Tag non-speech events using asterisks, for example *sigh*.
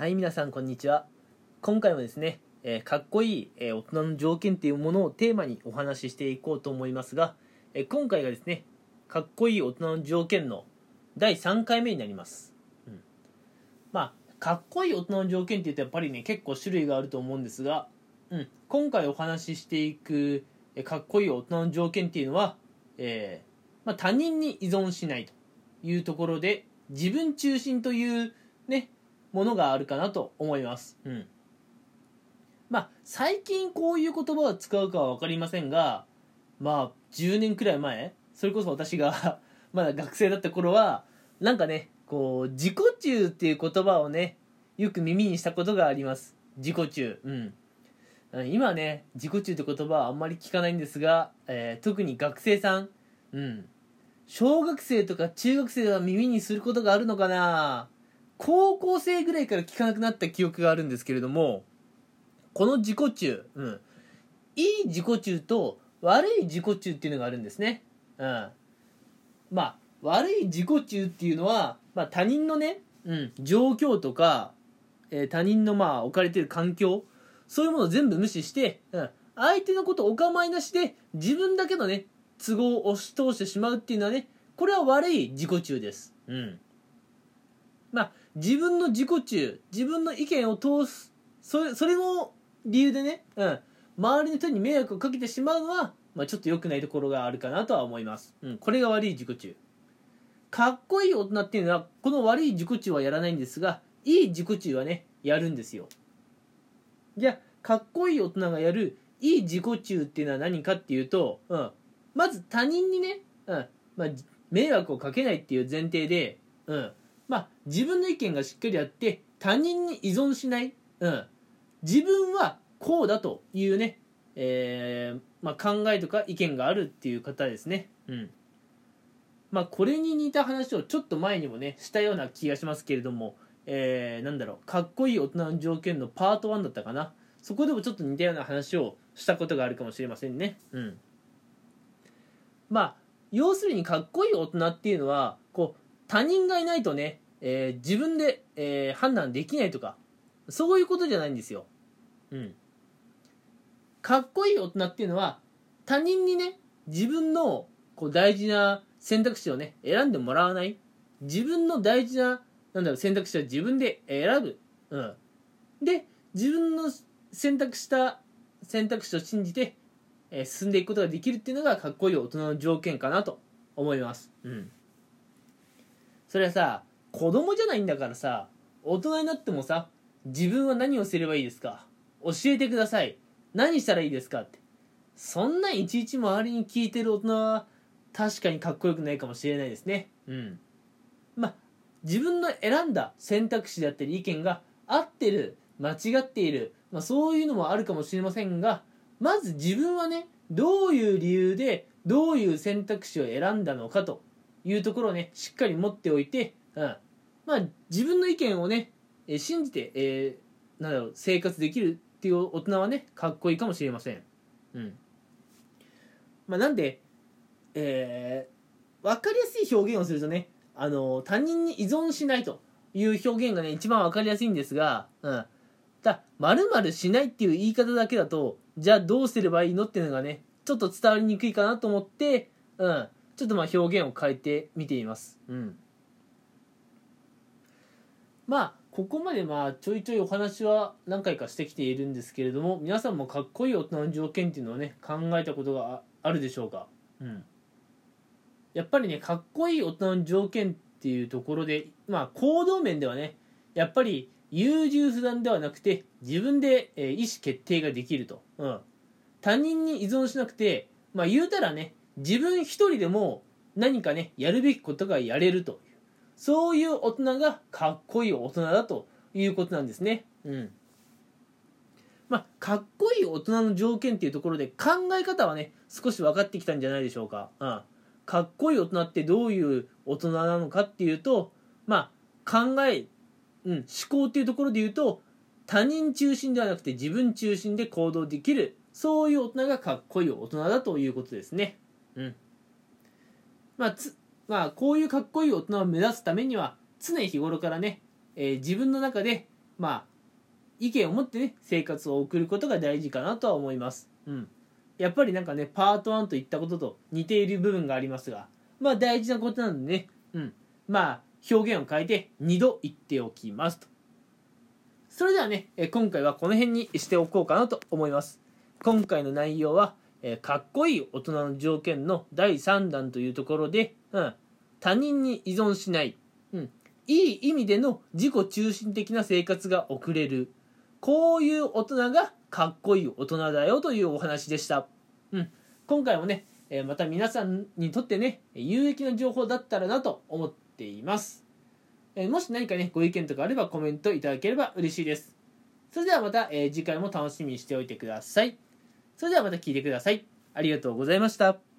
はい皆さんこんにちは。今回もですね、えーかっこいい、えー大人の条件っていうものをテーマにお話ししていこうと思いますが、えー今回がですねかっこいい大人の条件の第3回目になります、うん、まあかっこいい大人の条件って言うとやっぱりね結構種類があると思うんですが、うん、今回お話ししていく、えーかっこいい大人の条件っていうのは、えまあ、他人に依存しないというところで自分中心というねものがあるかなと思います。うん。まあ、最近こういう言葉を使うかは分かりませんが、まあ、10年くらい前、それこそ私が *laughs* まだ学生だった頃は、なんかね、こう、自己中っていう言葉をね、よく耳にしたことがあります。自己中。うん。今はね、自己中って言葉はあんまり聞かないんですが、えー特に学生さん、うん。小学生とか中学生は耳にすることがあるのかな？高校生ぐらいから聞かなくなった記憶があるんですけれどもこの自己中、うん、いい自己中と悪い自己中っていうのがあるんですね、うん、まあ悪い自己中っていうのは、まあ、他人のね、うん、状況とか、えー他人のまあ置かれてる環境そういうものを全部無視して、うん、相手のことお構いなしで自分だけのね都合を押し通してしまうっていうのはねこれは悪い自己中です。うん。まあ自分の自己中自分の意見を通すそれそれの理由でね、うん、周りの人に迷惑をかけてしまうのは、まあ、ちょっと良くないところがあるかなとは思います、うん、これが悪い自己中。かっこいい大人っていうのはこの悪い自己中はやらないんですがいい自己中はねやるんですよ。じゃあかっこいい大人がやるいい自己中っていうのは何かっていうと、うん、まず他人にね、うん。まあ、迷惑をかけないっていう前提で、うん、自分の意見がしっかりあって他人に依存しない、うん、自分はこうだというね、えーまあ、考えとか意見があるっていう方ですね。うん。まあ、これに似た話をちょっと前にもねしたような気がしますけれども、えーなんだろうかっこいい大人の条件のパート1だったかな。そこでもちょっと似たような話をしたことがあるかもしれませんね。うん。まあ要するにかっこいい大人っていうのはこう他人がいないとね、えー自分で、えー判断できないとかそういうことじゃないんですよ。うん。かっこいい大人っていうのは他人にね自分のこう大事な選択肢をね選んでもらわない自分の大事ななんだろう選択肢は自分で選ぶ。うん。で自分の選択した選択肢を信じて、えー進んでいくことができるっていうのがかっこいい大人の条件かなと思います。うん。それはさ子供じゃないんだからさ大人になってもさ自分は何をすればいいですか教えてください。何したらいいですかって。そんないちいち周りに聞いてる大人は確かにかっこよくないかもしれないですね。うん。まあ自分の選んだ選択肢だったり意見が合ってる間違っている、まあ、そういうのもあるかもしれませんがまず自分はねどういう理由でどういう選択肢を選んだのかというところをねしっかり持っておいて、うん、まあ自分の意見をねえー信じて、えーなんだろう生活できるっていう大人はねかっこいいかもしれません。うん。まあ、なんで、えー、分かりやすい表現をするとねあの他人に依存しないという表現がね一番分かりやすいんですが、うん、だ〇〇しないっていう言い方だけだとじゃあどうすればいいのっていうのがねちょっと伝わりにくいかなと思って、うん、ちょっとまあ表現を変えてみています。うん。まあここまでまあちょいちょいお話は何回かしてきているんですけれども皆さんもかっこいい大人の条件っていうのをね考えたことがああるでしょうか、うん、やっぱりねかっこいい大人の条件っていうところでまあ行動面ではねやっぱり優柔不断ではなくて自分で、えー意思決定ができると、うん、他人に依存しなくてまあ言うたらね自分一人でも何かねやるべきことがやれるとそういう大人がかっこいい大人だということなんですね。うん。まあ、かっこいい大人の条件っていうところで考え方はね、少し分かってきたんじゃないでしょうか。うん。かっこいい大人ってどういう大人なのかっていうと、まあ、考え、うん、思考っていうところで言うと、他人中心ではなくて自分中心で行動できる、そういう大人がかっこいい大人だということですね。うん。まあ、つまあ、こういうかっこいい大人を目指すためには常日頃からね、えー自分の中で、まあ意見を持ってね生活を送ることが大事かなとは思います。うん。やっぱりなんかねパート1といったことと似ている部分がありますがまあ大事なことなんでねうん。まあ表現を変えて2度言っておきますと。それではねえ今回はこの辺にしておこうかなと思います。今回の内容はえかっこいい大人の条件の第3弾というところで、うん、他人に依存しない、うん、いい意味での自己中心的な生活が送れる。こういう大人がかっこいい大人だよというお話でした、うん、今回もね、えまた皆さんにとってね有益な情報だったらなと思っています、えもし何かねご意見とかあればコメントいただければ嬉しいです。それではまた、え次回も楽しみにしておいてください。それではまた聞いてください。ありがとうございました。